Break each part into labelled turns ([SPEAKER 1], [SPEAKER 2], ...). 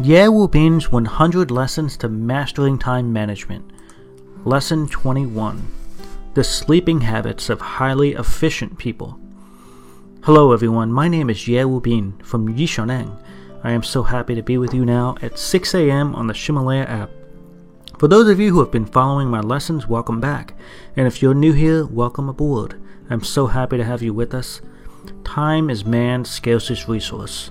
[SPEAKER 1] Ye Wu Bin's 100 Lessons to Mastering Time Management. Lesson 21 The Sleeping Habits of Highly Efficient People. Hello, everyone. My name is Ye Wu Bin from Yixiaoneng. I am so happy to be with you now at 6 a.m. on the Ximalaya app. For those of you who have been following my lessons, welcome back. And if you're new here, welcome aboard. I'm so happy to have you with us. Time is man's scarcest resource.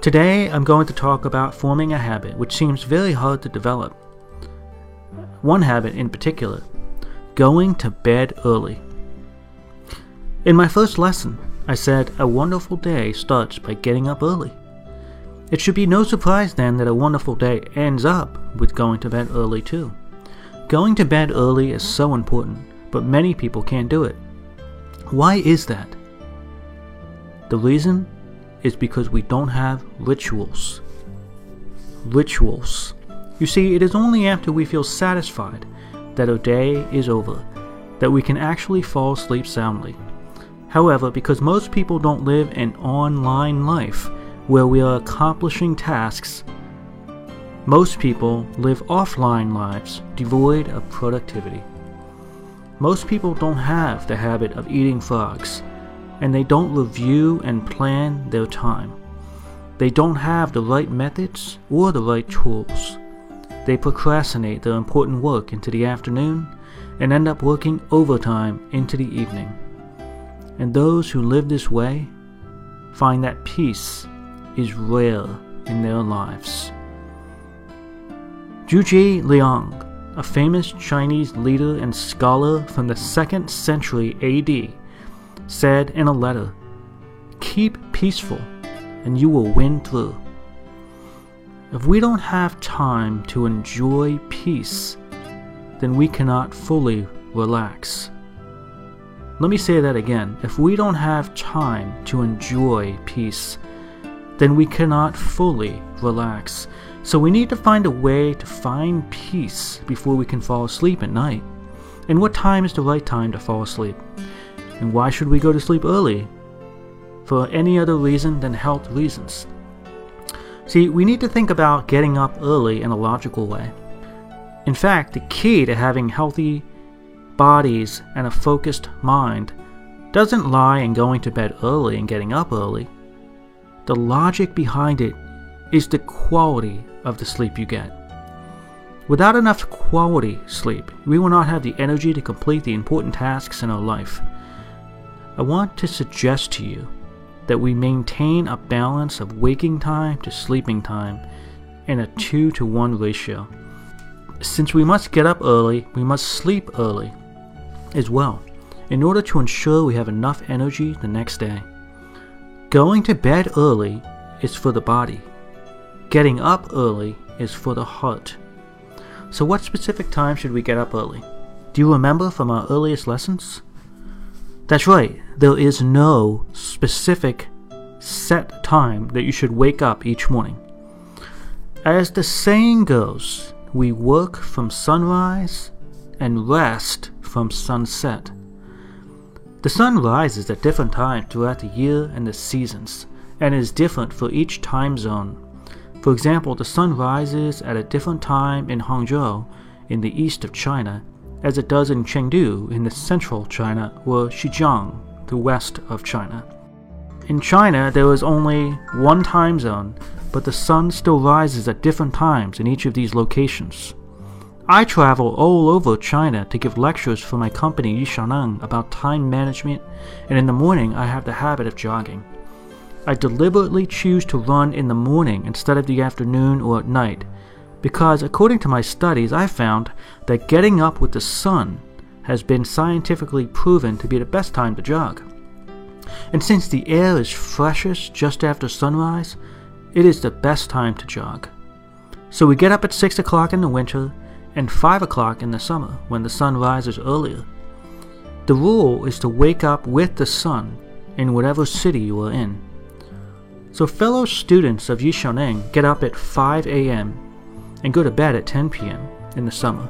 [SPEAKER 1] Today, I'm going to talk about forming a habit which seems very hard to develop. One habit in particular going to bed early. In my first lesson, I said a wonderful day starts by getting up early. It should be no surprise then that a wonderful day ends up with going to bed early too. Going to bed early is so important, but many people can't do it. Why is that? The reason is because we don't have rituals. Rituals. You see, it is only after we feel satisfied that a day is over that we can actually fall asleep soundly. However, because most people don't live an online life where we are accomplishing tasks, most people live offline lives devoid of productivity. Most people don't have the habit of eating frogs and they don't review and plan their time. They don't have the right methods or the right tools. They procrastinate their important work into the afternoon and end up working overtime into the evening. And those who live this way find that peace is rare in their lives. Zhuge Liang, a famous Chinese leader and scholar from the 2nd century AD, said in a letter Keep peaceful, and you will win through. If we don't have time to enjoy peace, then we cannot fully relax. Let me say that again. If we don't have time to enjoy peace, then we cannot fully relax. So we need to find a way to find peace before we can fall asleep at night. And what time is the right time to fall asleep? And why should we go to sleep early? For any other reason than health reasons. See, we need to think about getting up early in a logical way. In fact, the key to having healthy bodies and a focused mind doesn't lie in going to bed early and getting up early. The logic behind it is the quality of the sleep you get. Without enough quality sleep, we will not have the energy to complete the important tasks in our life. I want to suggest to you that we maintain a balance of waking time to sleeping time in a 2 to 1 ratio. Since we must get up early, we must sleep early as well, in order to ensure we have enough energy the next day. Going to bed early is for the body, getting up early is for the heart. So, what specific time should we get up early? Do you remember from our earliest lessons? That's right, there is no specific set time that you should wake up each morning. As the saying goes, we work from sunrise and rest from sunset. The sun rises at different times throughout the year and the seasons, and is different for each time zone. For example, the sun rises at a different time in Hangzhou in the east of China as it does in Chengdu in the central China or Xinjiang, the west of China. In China, there is only one time zone, but the sun still rises at different times in each of these locations. I travel all over China to give lectures for my company Yixiaoneng about time management, and in the morning I have the habit of jogging. I deliberately choose to run in the morning instead of the afternoon or at night because according to my studies, I found that getting up with the sun has been scientifically proven to be the best time to jog. And since the air is freshest just after sunrise, it is the best time to jog. So we get up at 6 o'clock in the winter and 5 o'clock in the summer when the sun rises earlier. The rule is to wake up with the sun in whatever city you are in. So fellow students of Yixiaoneng get up at 5 a.m. and go to bed at 10 p.m. in the summer.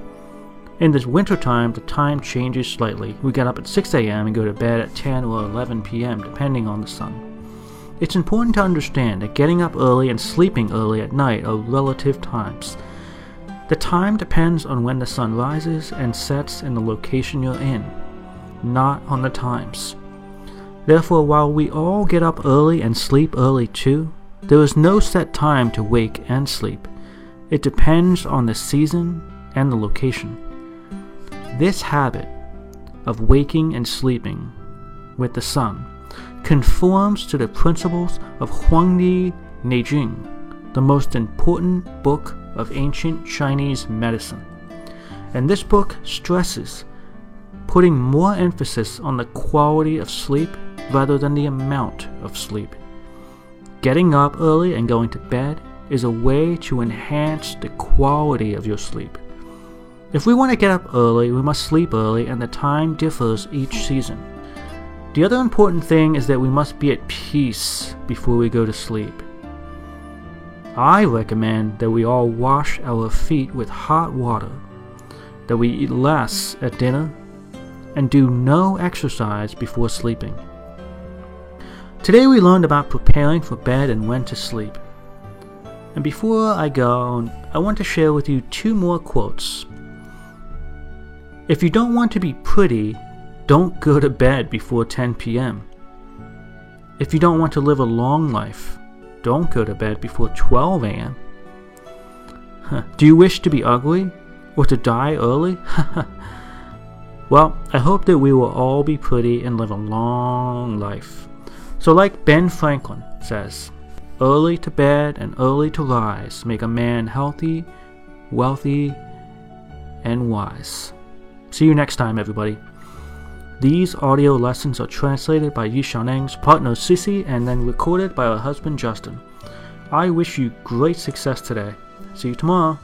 [SPEAKER 1] In the wintertime, the time changes slightly. We get up at 6 a.m. and go to bed at 10 or 11 p.m., depending on the sun. It's important to understand that getting up early and sleeping early at night are relative times. The time depends on when the sun rises and sets in the location you're in, not on the times. Therefore, while we all get up early and sleep early too, there is no set time to wake and sleep. It depends on the season and the location. This habit of waking and sleeping with the sun conforms to the principles of Huangdi Neijing, the most important book of ancient Chinese medicine. And this book stresses putting more emphasis on the quality of sleep rather than the amount of sleep. Getting up early and going to bed is a way to enhance the quality of your sleep. If we want to get up early, we must sleep early, and the time differs each season. The other important thing is that we must be at peace before we go to sleep. I recommend that we all wash our feet with hot water, that we eat less at dinner, and do no exercise before sleeping. Today we learned about preparing for bed and when to sleep. And before I go, I want to share with you two more quotes. If you don't want to be pretty, don't go to bed before 10 p.m. If you don't want to live a long life, don't go to bed before 12 a.m. Huh. Do you wish to be ugly or to die early? well, I hope that we will all be pretty and live a long life. So, like Ben Franklin says, early to bed and early to rise make a man healthy, wealthy, and wise. See you next time, everybody. These audio lessons are translated by Yi Xiaoneng's partner Sissy and then recorded by her husband Justin. I wish you great success today. See you tomorrow.